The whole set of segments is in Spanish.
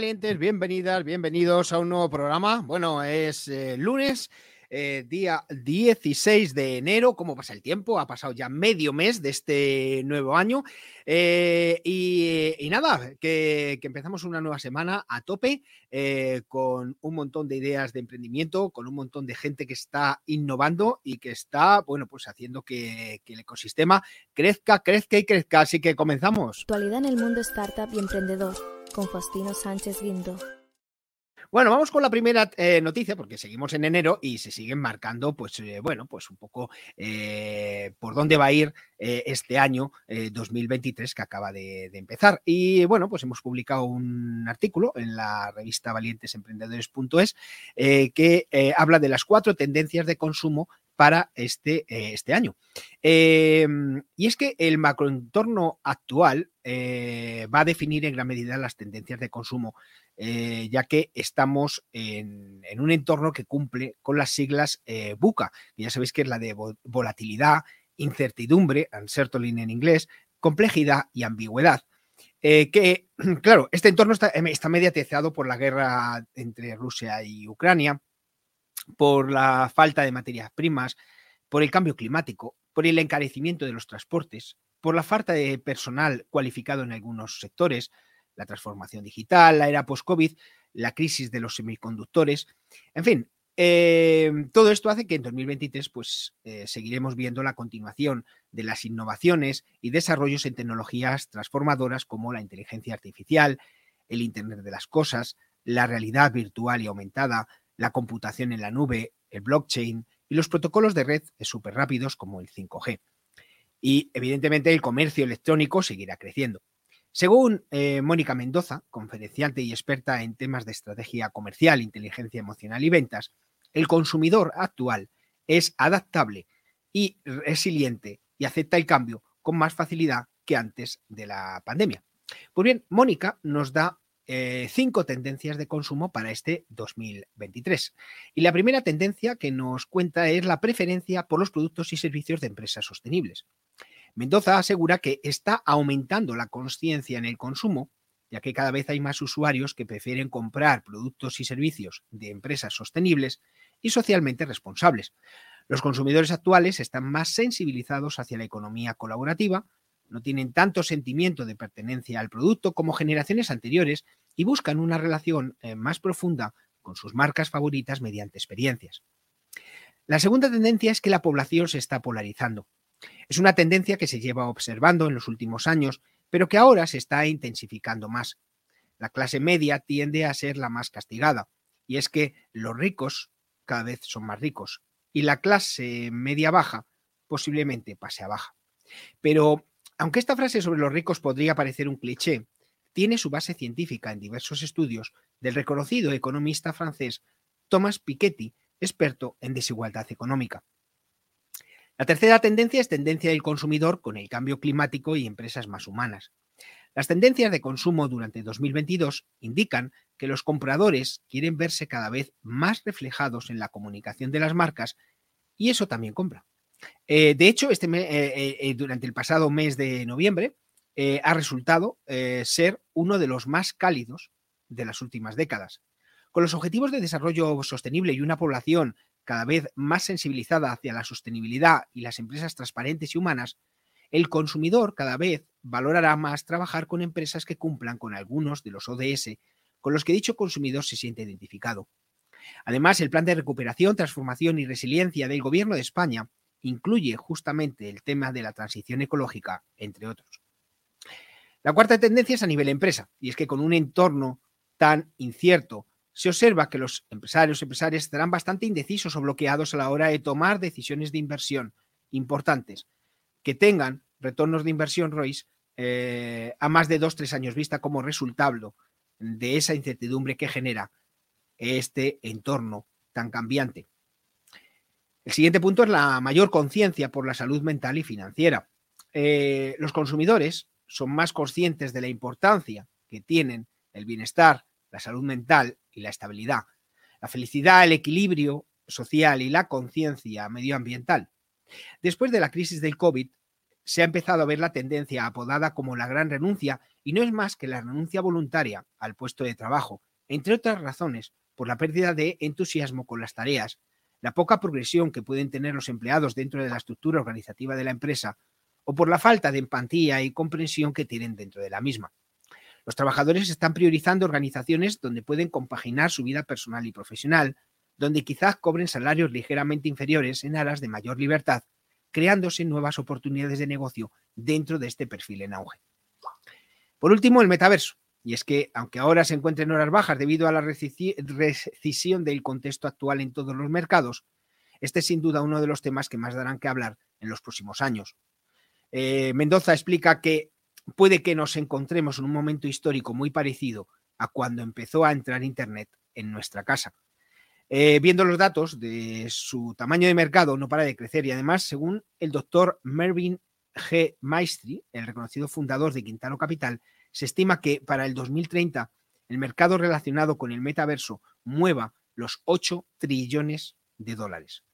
Valientes, bienvenidas, bienvenidos a un nuevo programa. Bueno, es eh, lunes, eh, día 16 de enero. ¿Cómo pasa el tiempo? Ha pasado ya medio mes de este nuevo año. Eh, y, nada, que, empezamos una nueva semana a tope con un montón de ideas de emprendimiento, con un montón de gente que está innovando y que está, bueno, pues haciendo que, que el ecosistema crezca, crezca y crezca. Así que comenzamos. Actualidad en el mundo startup y emprendedor con Faustino Sánchez Guindo. Bueno, vamos con la primera eh, noticia, porque seguimos en enero y se siguen marcando, pues, eh, bueno, pues un poco eh, por dónde va a ir este año 2023 que acaba de, de, empezar. Y bueno, pues hemos publicado un artículo en la revista valientesemprendedores.es que habla de las cuatro tendencias de consumo para este, eh, este año. Eh, y es que el macroentorno actual eh, va a definir en gran medida las tendencias de consumo, eh, ya que estamos en, un entorno que cumple con las siglas BUCA, que ya sabéis que es la de volatilidad, incertidumbre, uncertainty en inglés, complejidad y ambigüedad. que, claro, este entorno está, está mediatizado por la guerra entre Rusia y Ucrania, por la falta de materias primas, por el cambio climático, por el encarecimiento de los transportes, por la falta de personal cualificado en algunos sectores, la transformación digital, la era post-COVID, la crisis de los semiconductores, en fin, eh, todo esto hace que en 2023 pues, eh, seguiremos viendo la continuación de las innovaciones y desarrollos en tecnologías transformadoras como la inteligencia artificial, el Internet de las Cosas, la realidad virtual y aumentada, la computación en la nube, el blockchain y los protocolos de red súper rápidos como el 5G. Y evidentemente el comercio electrónico seguirá creciendo. Según eh, Mónica Mendoza, conferenciante y experta en temas de estrategia comercial, inteligencia emocional y ventas, el consumidor actual es adaptable y resiliente y acepta el cambio con más facilidad que antes de la pandemia. Pues bien, Mónica nos da eh, cinco tendencias de consumo para este 2023. Y la primera tendencia que nos cuenta es la preferencia por los productos y servicios de empresas sostenibles. Mendoza asegura que está aumentando la conciencia en el consumo, ya que cada vez hay más usuarios que prefieren comprar productos y servicios de empresas sostenibles y socialmente responsables. Los consumidores actuales están más sensibilizados hacia la economía colaborativa, no tienen tanto sentimiento de pertenencia al producto como generaciones anteriores y buscan una relación eh, más profunda con sus marcas favoritas mediante experiencias. La segunda tendencia es que la población se está polarizando. Es una tendencia que se lleva observando en los últimos años, pero que ahora se está intensificando más. La clase media tiende a ser la más castigada, y es que los ricos cada vez son más ricos, y la clase media baja posiblemente pase a baja. Pero, aunque esta frase sobre los ricos podría parecer un cliché, tiene su base científica en diversos estudios del reconocido economista francés Thomas Piketty, experto en desigualdad económica. La tercera tendencia es tendencia del consumidor con el cambio climático y empresas más humanas. Las tendencias de consumo durante 2022 indican que los compradores quieren verse cada vez más reflejados en la comunicación de las marcas y eso también compra. Eh, de hecho, este eh, eh, durante el pasado mes de noviembre, ha resultado ser uno de los más cálidos de las últimas décadas. Con los objetivos de desarrollo sostenible y una población cada vez más sensibilizada hacia la sostenibilidad y las empresas transparentes y humanas, el consumidor cada vez valorará más trabajar con empresas que cumplan con algunos de los ODS con los que dicho consumidor se siente identificado. Además, el plan de recuperación, transformación y resiliencia del Gobierno de España incluye justamente el tema de la transición ecológica, entre otros. La cuarta tendencia es a nivel empresa, y es que con un entorno tan incierto, se observa que los empresarios y empresarias estarán bastante indecisos o bloqueados a la hora de tomar decisiones de inversión importantes, que tengan retornos de inversión, Royce, eh, a más de dos, tres años vista como resultado de esa incertidumbre que genera este entorno tan cambiante. El siguiente punto es la mayor conciencia por la salud mental y financiera. Eh, los consumidores son más conscientes de la importancia que tienen el bienestar, la salud mental y la estabilidad, la felicidad, el equilibrio social y la conciencia medioambiental. Después de la crisis del COVID, se ha empezado a ver la tendencia apodada como la gran renuncia y no es más que la renuncia voluntaria al puesto de trabajo, entre otras razones, por la pérdida de entusiasmo con las tareas, la poca progresión que pueden tener los empleados dentro de la estructura organizativa de la empresa o por la falta de empatía y comprensión que tienen dentro de la misma. Los trabajadores están priorizando organizaciones donde pueden compaginar su vida personal y profesional, donde quizás cobren salarios ligeramente inferiores en aras de mayor libertad, creándose nuevas oportunidades de negocio dentro de este perfil en auge. Por último, el metaverso. Y es que, aunque ahora se encuentre en horas bajas debido a la recesión del contexto actual en todos los mercados, este es sin duda uno de los temas que más darán que hablar en los próximos años. Eh, Mendoza explica que puede que nos encontremos en un momento histórico muy parecido a cuando empezó a entrar Internet en nuestra casa. Eh, viendo los datos de su tamaño de mercado, no para de crecer y además, según el doctor Mervyn G. Maestri, el reconocido fundador de Quintano Capital, se estima que para el 2030 el mercado relacionado con el metaverso mueva los 8 trillones de dólares.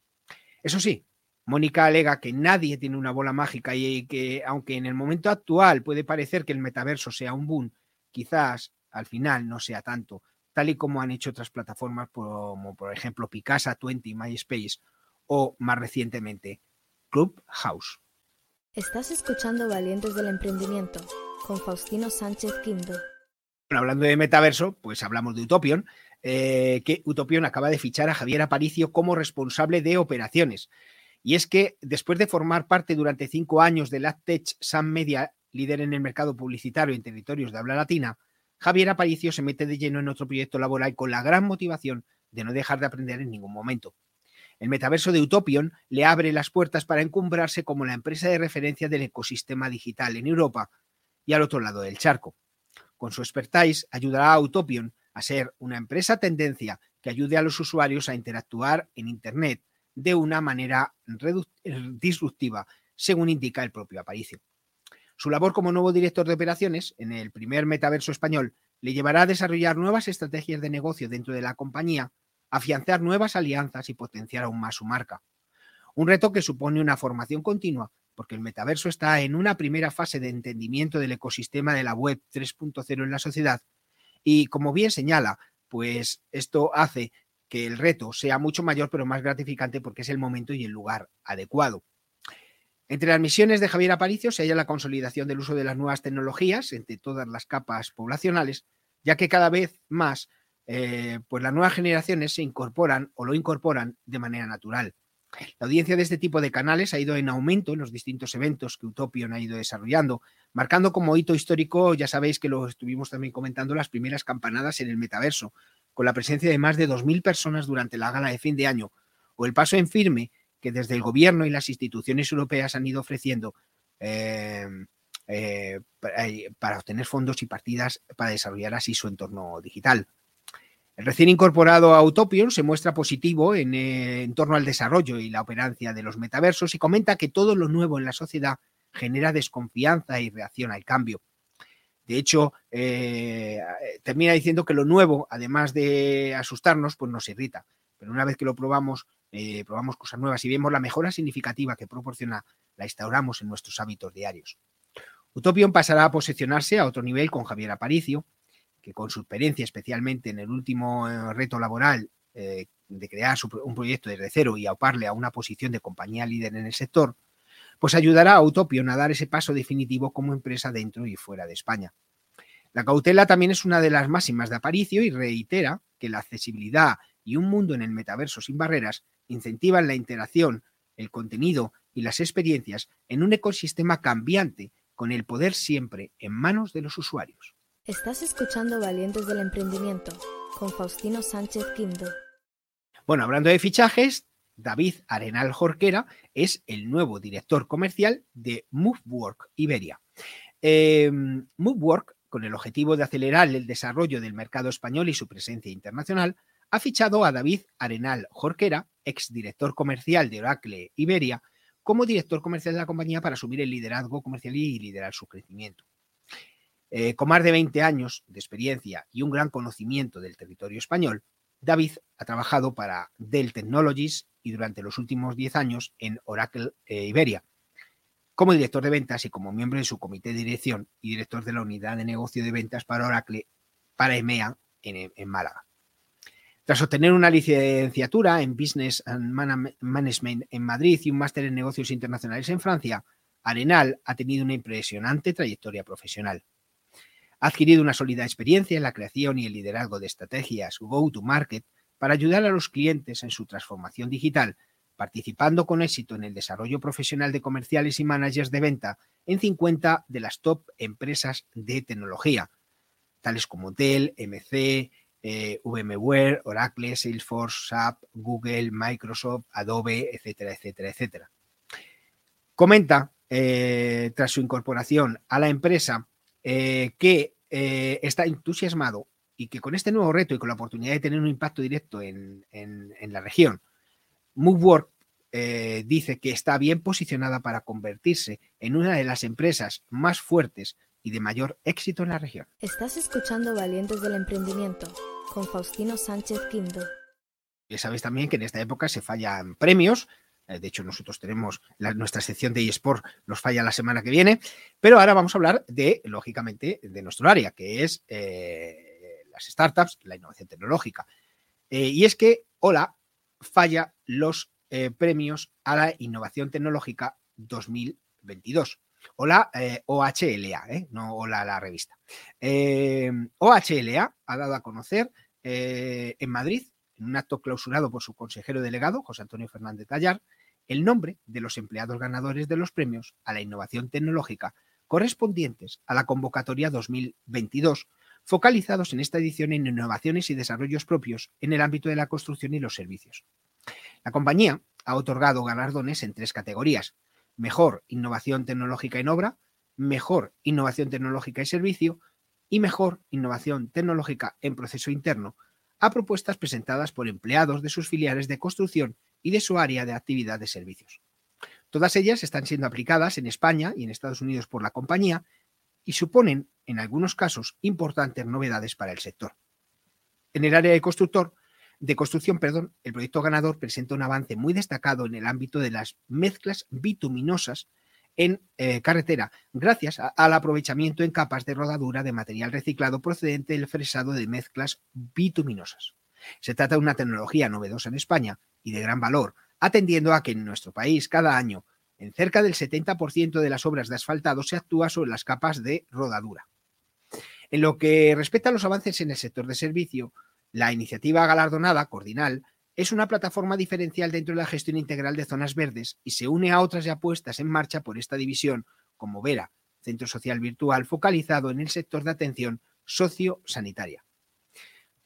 Eso sí, Mónica alega que nadie tiene una bola mágica y que aunque en el momento actual puede parecer que el metaverso sea un boom, quizás al final no sea tanto, tal y como han hecho otras plataformas como por ejemplo Picasa 20, MySpace o más recientemente Clubhouse. Estás escuchando Valientes del Emprendimiento con Faustino Sánchez Quinto. Bueno, hablando de metaverso, pues hablamos de Utopion, eh, que Utopion acaba de fichar a Javier Aparicio como responsable de operaciones. Y es que después de formar parte durante cinco años de AdTech Sam Media, líder en el mercado publicitario en territorios de habla latina, Javier Aparicio se mete de lleno en otro proyecto laboral con la gran motivación de no dejar de aprender en ningún momento. El metaverso de Utopion le abre las puertas para encumbrarse como la empresa de referencia del ecosistema digital en Europa y al otro lado del charco. Con su expertise ayudará a Utopion a ser una empresa tendencia que ayude a los usuarios a interactuar en Internet de una manera disruptiva, según indica el propio Aparicio. Su labor como nuevo director de operaciones en el primer metaverso español le llevará a desarrollar nuevas estrategias de negocio dentro de la compañía afianzar nuevas alianzas y potenciar aún más su marca. Un reto que supone una formación continua, porque el metaverso está en una primera fase de entendimiento del ecosistema de la web 3.0 en la sociedad y, como bien señala, pues esto hace que el reto sea mucho mayor pero más gratificante porque es el momento y el lugar adecuado. Entre las misiones de Javier Aparicio se halla la consolidación del uso de las nuevas tecnologías entre todas las capas poblacionales, ya que cada vez más eh, pues las nuevas generaciones se incorporan o lo incorporan de manera natural. La audiencia de este tipo de canales ha ido en aumento en los distintos eventos que Utopion ha ido desarrollando, marcando como hito histórico, ya sabéis que lo estuvimos también comentando, las primeras campanadas en el metaverso, con la presencia de más de 2.000 personas durante la gala de fin de año, o el paso en firme que desde el gobierno y las instituciones europeas han ido ofreciendo eh, eh, para obtener fondos y partidas para desarrollar así su entorno digital. El recién incorporado a Utopion se muestra positivo eh, en, torno al desarrollo y la operancia de los metaversos y comenta que todo lo nuevo en la sociedad genera desconfianza y reacción al cambio. De hecho, eh, termina diciendo que lo nuevo, además de asustarnos, pues nos irrita. Pero una vez que lo probamos, eh, probamos cosas nuevas y vemos la mejora significativa que proporciona, la instauramos en nuestros hábitos diarios. Utopion pasará a posicionarse a otro nivel con Javier Aparicio, que con su experiencia, especialmente en el último eh, reto laboral eh, de crear un proyecto desde cero y auparle a una posición de compañía líder en el sector, pues ayudará a Utopion a dar ese paso definitivo como empresa dentro y fuera de España. La cautela también es una de las máximas de Aparicio y reitera que la accesibilidad y un mundo en el metaverso sin barreras incentivan la interacción, el contenido y las experiencias en un ecosistema cambiante con el poder siempre en manos de los usuarios. Estás escuchando Valientes del Emprendimiento con Faustino Sánchez Quinto. Bueno, hablando de fichajes, David Arenal Jorquera es el nuevo director comercial de MoveWork Iberia. Eh, MoveWork, con el objetivo de acelerar el desarrollo del mercado español y su presencia internacional, ha fichado a David Arenal Jorquera, exdirector comercial de Oracle Iberia, como director comercial de la compañía para asumir el liderazgo comercial y liderar su crecimiento. Eh, con más de 20 años de experiencia y un gran conocimiento del territorio español, David ha trabajado para Dell Technologies y durante los últimos 10 años en Oracle eh, Iberia, como director de ventas y como miembro de su comité de dirección y director de la unidad de negocio de ventas para Oracle para EMEA en Málaga. Tras obtener una licenciatura en Business and Management en Madrid y un máster en negocios internacionales en Francia, Arenal ha tenido una impresionante trayectoria profesional. Ha adquirido una sólida experiencia en la creación y el liderazgo de estrategias go-to-market para ayudar a los clientes en su transformación digital, participando con éxito en el desarrollo profesional de comerciales y managers de venta en 50 de las top empresas de tecnología, tales como Dell, MC, eh, VMware, Oracle, Salesforce, SAP, Google, Microsoft, Adobe, etcétera, etcétera, etcétera. Comenta, eh, tras su incorporación a la empresa, eh, que está entusiasmado y que con este nuevo reto y con la oportunidad de tener un impacto directo en, la región, MoveWork dice que está bien posicionada para convertirse en una de las empresas más fuertes y de mayor éxito en la región. Estás escuchando Valientes del Emprendimiento con Faustino Sánchez Quinto. Ya sabéis también que en esta época se fallan premios. Eh, de hecho, nosotros tenemos nuestra sección de eSport, nos falla la semana que viene. Pero ahora vamos a hablar de, lógicamente, de nuestro área, que es eh, las startups, la innovación tecnológica. Eh, y es que Hola falla los premios a la innovación tecnológica 2022. Hola OHLA, no hola la revista. OHLA ha dado a conocer en Madrid, en un acto clausurado por su consejero delegado, José Antonio Fernández Tallar, el nombre de los empleados ganadores de los premios a la innovación tecnológica correspondientes a la convocatoria 2022, focalizados en esta edición en innovaciones y desarrollos propios en el ámbito de la construcción y los servicios. La compañía ha otorgado galardones en tres categorías. Mejor innovación tecnológica en obra, mejor innovación tecnológica y servicio y mejor innovación tecnológica en proceso interno a propuestas presentadas por empleados de sus filiales de construcción y de su área de actividad de servicios. Todas ellas están siendo aplicadas en España y en Estados Unidos por la compañía y suponen, en algunos casos, importantes novedades para el sector. En el área de constructor, de construcción, perdón, el proyecto ganador presenta un avance muy destacado en el ámbito de las mezclas bituminosas en eh, carretera, gracias al aprovechamiento en capas de rodadura de material reciclado procedente del fresado de mezclas bituminosas. Se trata de una tecnología novedosa en España y de gran valor, atendiendo a que en nuestro país cada año en cerca del 70% de las obras de asfaltado se actúa sobre las capas de rodadura. En lo que respecta a los avances en el sector de servicio, la iniciativa galardonada, Cordinal, es una plataforma diferencial dentro de la gestión integral de zonas verdes y se une a otras ya puestas en marcha por esta división, como Vera, Centro Social Virtual focalizado en el sector de atención sociosanitaria.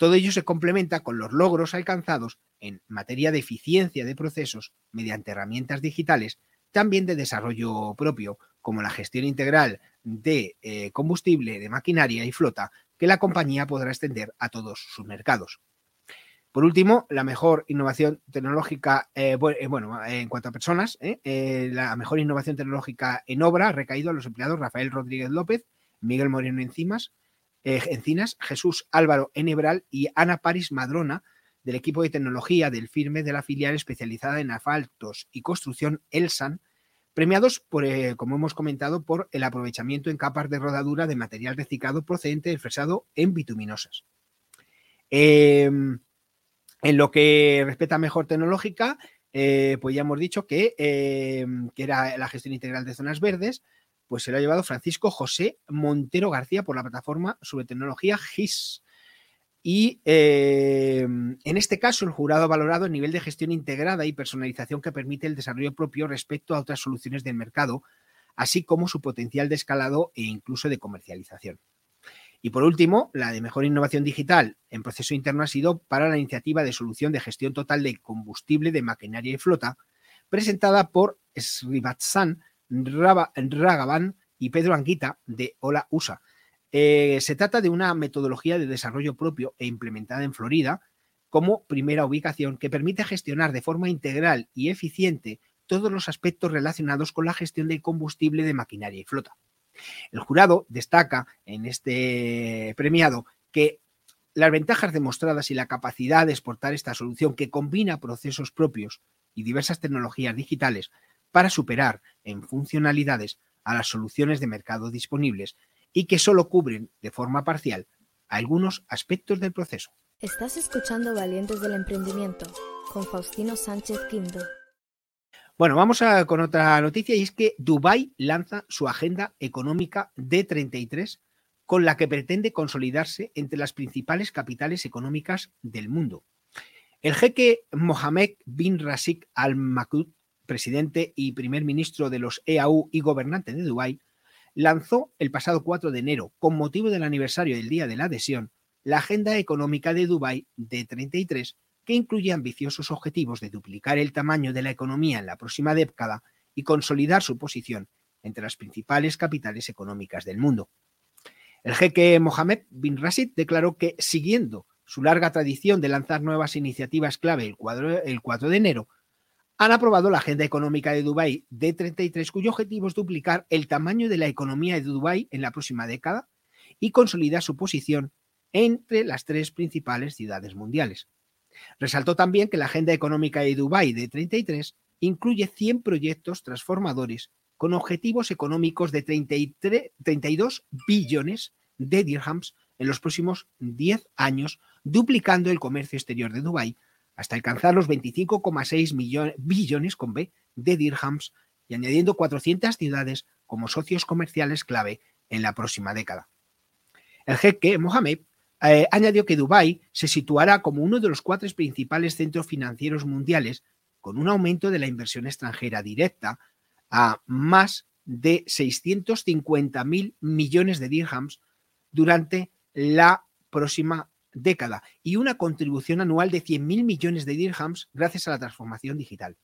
Todo ello se complementa con los logros alcanzados en materia de eficiencia de procesos mediante herramientas digitales, también de desarrollo propio, como la gestión integral de eh, combustible, de maquinaria y flota, que la compañía podrá extender a todos sus mercados. Por último, la mejor innovación tecnológica, eh, eh, bueno, en cuanto a personas, la mejor innovación tecnológica en obra ha recaído a los empleados Rafael Rodríguez López, Miguel Moreno Encimas, Encinas, Jesús Álvaro Enebral y Ana Paris Madrona, del equipo de tecnología del firme de la filial especializada en asfaltos y construcción Elsan, premiados, por, como hemos comentado, por el aprovechamiento en capas de rodadura de material reciclado procedente del fresado en bituminosas. Em, en lo que respecta a mejor tecnológica, eh, pues ya hemos dicho eh, que, era la gestión integral de zonas verdes, pues se lo ha llevado Francisco José Montero García por la plataforma sobre tecnología GIS. Y eh, en este caso, el jurado ha valorado el nivel de gestión integrada y personalización que permite el desarrollo propio respecto a otras soluciones del mercado, así como su potencial de escalado e incluso de comercialización. Y por último, la de mejor innovación digital en proceso interno ha sido para la iniciativa de solución de gestión total de combustible de maquinaria y flota, presentada por Srivatsan Ragavan y Pedro Anguita de Hola USA. Eh, se trata de una metodología de desarrollo propio e implementada en Florida como primera ubicación que permite gestionar de forma integral y eficiente todos los aspectos relacionados con la gestión del combustible de maquinaria y flota. El jurado destaca en este premiado que las ventajas demostradas y la capacidad de exportar esta solución que combina procesos propios y diversas tecnologías digitales para superar en funcionalidades a las soluciones de mercado disponibles y que solo cubren de forma parcial algunos aspectos del proceso. Estás escuchando Valientes del Emprendimiento con Faustino Sánchez Quinto. Bueno, vamos a, con otra noticia y es que Dubái lanza su agenda económica D33 con la que pretende consolidarse entre las principales capitales económicas del mundo. El jeque Mohamed bin Rashid Al Maktoum, presidente y primer ministro de los EAU y gobernante de Dubái, lanzó el pasado 4 de enero, con motivo del aniversario del Día de la Adhesión, la Agenda Económica de Dubái D33 que incluye ambiciosos objetivos de duplicar el tamaño de la economía en la próxima década y consolidar su posición entre las principales capitales económicas del mundo. El jeque Mohamed bin Rashid declaró que, siguiendo su larga tradición de lanzar nuevas iniciativas clave el, 4 de enero, han aprobado la Agenda Económica de Dubái D33, cuyo objetivo es duplicar el tamaño de la economía de Dubái en la próxima década y consolidar su posición entre las tres principales ciudades mundiales. Resaltó también que la Agenda Económica de Dubái de 33 incluye 100 proyectos transformadores con objetivos económicos de 33, 32 billones de dirhams en los próximos 10 años, duplicando el comercio exterior de Dubái hasta alcanzar los 25,6 billones con B de dirhams y añadiendo 400 ciudades como socios comerciales clave en la próxima década. El jeque Mohamed eh, añadió que Dubái se situará como uno de los cuatro principales centros financieros mundiales, con un aumento de la inversión extranjera directa a más de 650 mil millones de dirhams durante la próxima década y una contribución anual de 100 mil millones de dirhams gracias a la transformación digital.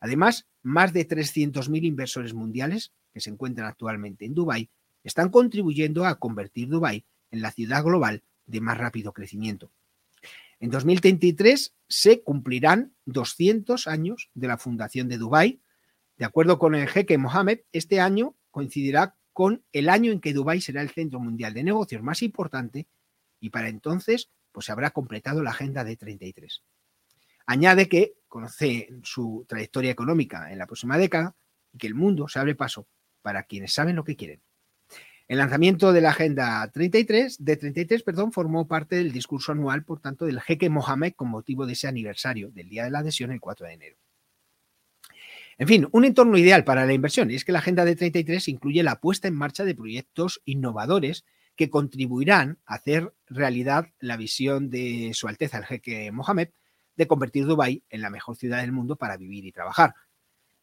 Además, más de 300.000 inversores mundiales que se encuentran actualmente en Dubái están contribuyendo a convertir Dubái en la ciudad global de más rápido crecimiento. En 2033 se cumplirán 200 años de la fundación de Dubái. De acuerdo con el jeque Mohammed, este año coincidirá con el año en que Dubái será el centro mundial de negocios más importante y para entonces pues se habrá completado la agenda de 33. Añade que conoce su trayectoria económica en la próxima década y que el mundo se abre paso para quienes saben lo que quieren. El lanzamiento de la Agenda 33, de 33 perdón, formó parte del discurso anual, por tanto, del jeque Mohamed con motivo de ese aniversario del Día de la Adhesión, el 4 de enero. En fin, un entorno ideal para la inversión. Y es que la Agenda de 33 incluye la puesta en marcha de proyectos innovadores que contribuirán a hacer realidad la visión de Su Alteza el jeque Mohamed de convertir Dubái en la mejor ciudad del mundo para vivir y trabajar.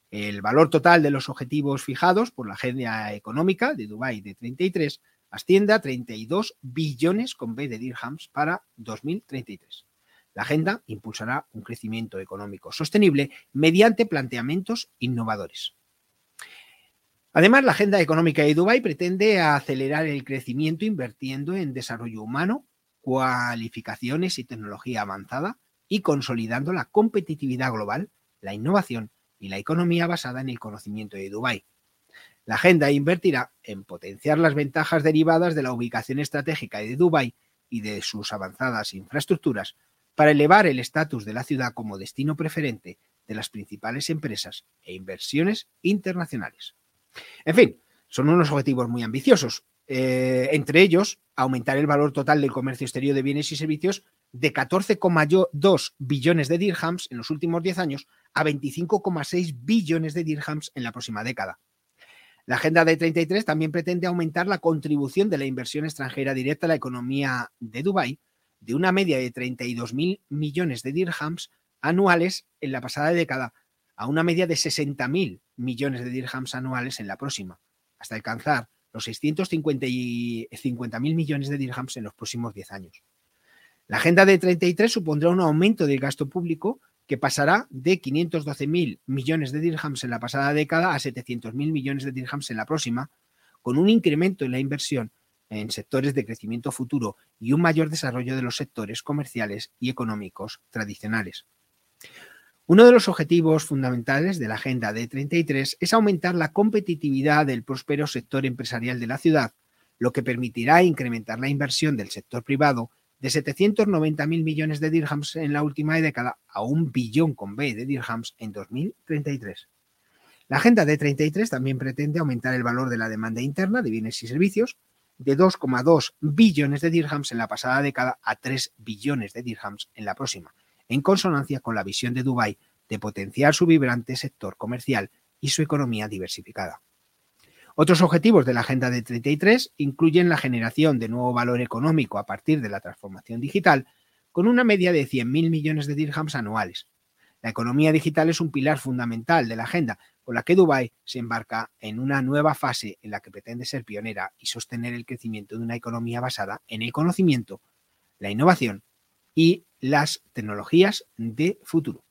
El valor total de los objetivos fijados por la Agenda Económica de Dubái de 33 asciende a 32 billones con B de dirhams para 2033. La agenda impulsará un crecimiento económico sostenible mediante planteamientos innovadores. Además, la agenda económica de Dubái pretende acelerar el crecimiento invirtiendo en desarrollo humano, cualificaciones y tecnología avanzada y consolidando la competitividad global, la innovación y la economía basada en el conocimiento de Dubái. La agenda invertirá en potenciar las ventajas derivadas de la ubicación estratégica de Dubái y de sus avanzadas infraestructuras para elevar el estatus de la ciudad como destino preferente de las principales empresas e inversiones internacionales. En fin, son unos objetivos muy ambiciosos, eh, entre ellos aumentar el valor total del comercio exterior de bienes y servicios de 14,2 billones de dirhams en los últimos 10 años a 25,6 billones de dirhams en la próxima década. La Agenda de 33 también pretende aumentar la contribución de la inversión extranjera directa a la economía de Dubái de una media de 32.000 millones de dirhams anuales en la pasada década a una media de 60.000 millones de dirhams anuales en la próxima, hasta alcanzar los 650 mil millones de dirhams en los próximos 10 años. La agenda de 33 supondrá un aumento del gasto público que pasará de 512.000 millones de dirhams en la pasada década a 700.000 millones de dirhams en la próxima, con un incremento en la inversión en sectores de crecimiento futuro y un mayor desarrollo de los sectores comerciales y económicos tradicionales. Uno de los objetivos fundamentales de la Agenda de 33 es aumentar la competitividad del próspero sector empresarial de la ciudad, lo que permitirá incrementar la inversión del sector privado de 790.000 millones de dirhams en la última década a un billón con B de dirhams en 2033. La Agenda de 33 también pretende aumentar el valor de la demanda interna de bienes y servicios de 2,2 billones de dirhams en la pasada década a 3 billones de dirhams en la próxima, en consonancia con la visión de Dubái de potenciar su vibrante sector comercial y su economía diversificada. Otros objetivos de la Agenda de 33 incluyen la generación de nuevo valor económico a partir de la transformación digital, con una media de 100.000 millones de dirhams anuales. La economía digital es un pilar fundamental de la agenda, con la que Dubái se embarca en una nueva fase en la que pretende ser pionera y sostener el crecimiento de una economía basada en el conocimiento, la innovación y las tecnologías de futuro.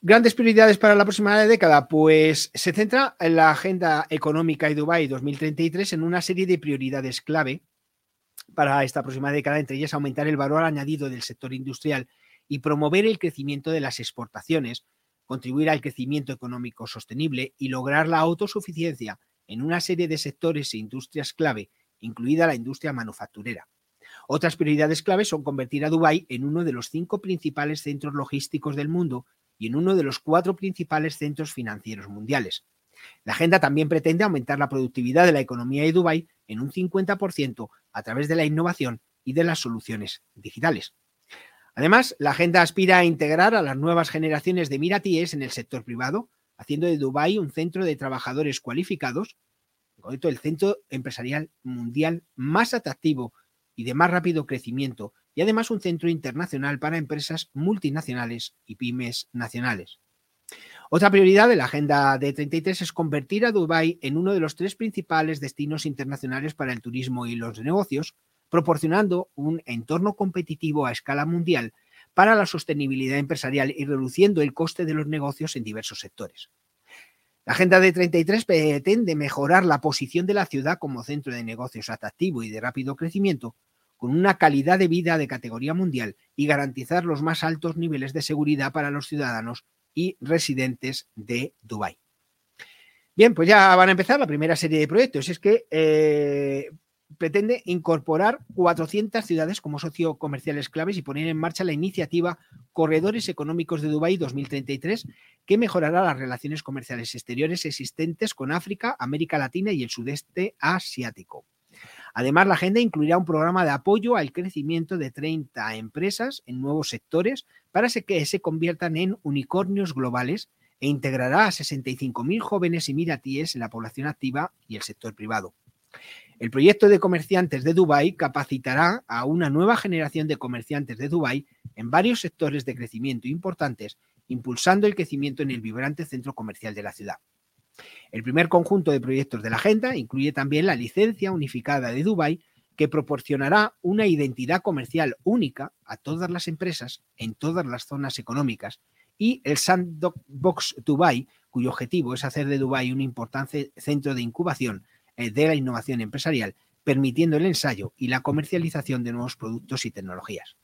Grandes prioridades para la próxima década, pues se centra en la agenda económica de Dubái 2033 en una serie de prioridades clave para esta próxima década, entre ellas aumentar el valor añadido del sector industrial y promover el crecimiento de las exportaciones, contribuir al crecimiento económico sostenible y lograr la autosuficiencia en una serie de sectores e industrias clave, incluida la industria manufacturera. Otras prioridades claves son convertir a Dubái en uno de los cinco principales centros logísticos del mundo y en uno de los cuatro principales centros financieros mundiales. La agenda también pretende aumentar la productividad de la economía de Dubái en un 50% a través de la innovación y de las soluciones digitales. Además, la agenda aspira a integrar a las nuevas generaciones de miratíes en el sector privado, haciendo de Dubái un centro de trabajadores cualificados, el centro empresarial mundial más atractivo y de más rápido crecimiento y además un centro internacional para empresas multinacionales y pymes nacionales. Otra prioridad de la Agenda de 33 es convertir a Dubái en uno de los tres principales destinos internacionales para el turismo y los negocios, proporcionando un entorno competitivo a escala mundial para la sostenibilidad empresarial y reduciendo el coste de los negocios en diversos sectores. La Agenda de 33 pretende mejorar la posición de la ciudad como centro de negocios atractivo y de rápido crecimiento, con una calidad de vida de categoría mundial y garantizar los más altos niveles de seguridad para los ciudadanos y residentes de Dubái. Bien, pues ya van a empezar la primera serie de proyectos. Es que eh, pretende incorporar 400 ciudades como socio comerciales claves y poner en marcha la iniciativa Corredores Económicos de Dubái 2033, que mejorará las relaciones comerciales exteriores existentes con África, América Latina y el sudeste asiático. Además, la agenda incluirá un programa de apoyo al crecimiento de 30 empresas en nuevos sectores para que se conviertan en unicornios globales e integrará a 65.000 jóvenes emiratíes en la población activa y el sector privado. El proyecto de comerciantes de Dubái capacitará a una nueva generación de comerciantes de Dubái en varios sectores de crecimiento importantes, impulsando el crecimiento en el vibrante centro comercial de la ciudad. El primer conjunto de proyectos de la agenda incluye también la licencia unificada de Dubái, que proporcionará una identidad comercial única a todas las empresas en todas las zonas económicas, y el Sandbox Dubai, cuyo objetivo es hacer de Dubai un importante centro de incubación eh, de la innovación empresarial, permitiendo el ensayo y la comercialización de nuevos productos y tecnologías.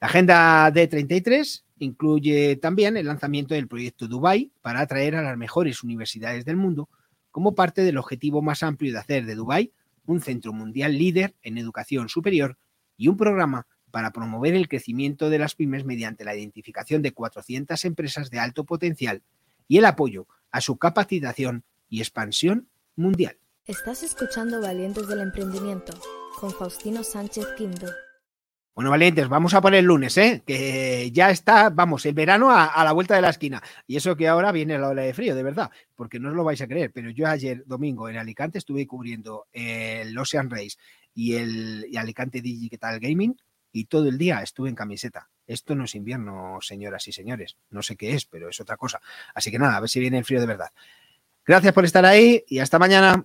La Agenda D33 incluye también el lanzamiento del proyecto Dubai para atraer a las mejores universidades del mundo como parte del objetivo más amplio de hacer de Dubai un centro mundial líder en educación superior y un programa para promover el crecimiento de las pymes mediante la identificación de 400 empresas de alto potencial y el apoyo a su capacitación y expansión mundial. Estás escuchando Valientes del Emprendimiento con Faustino Sánchez Quinto. Bueno, valientes, vamos a poner el lunes, ¿eh? que ya está, vamos, el verano a, la vuelta de la esquina. Y eso que ahora viene la ola de frío, de verdad, porque no os lo vais a creer, pero yo ayer domingo en Alicante estuve cubriendo el Ocean Race y el Alicante Digital Gaming y todo el día estuve en camiseta. Esto no es invierno, señoras y señores. No sé qué es, pero es otra cosa. Así que nada, a ver si viene el frío de verdad. Gracias por estar ahí y hasta mañana.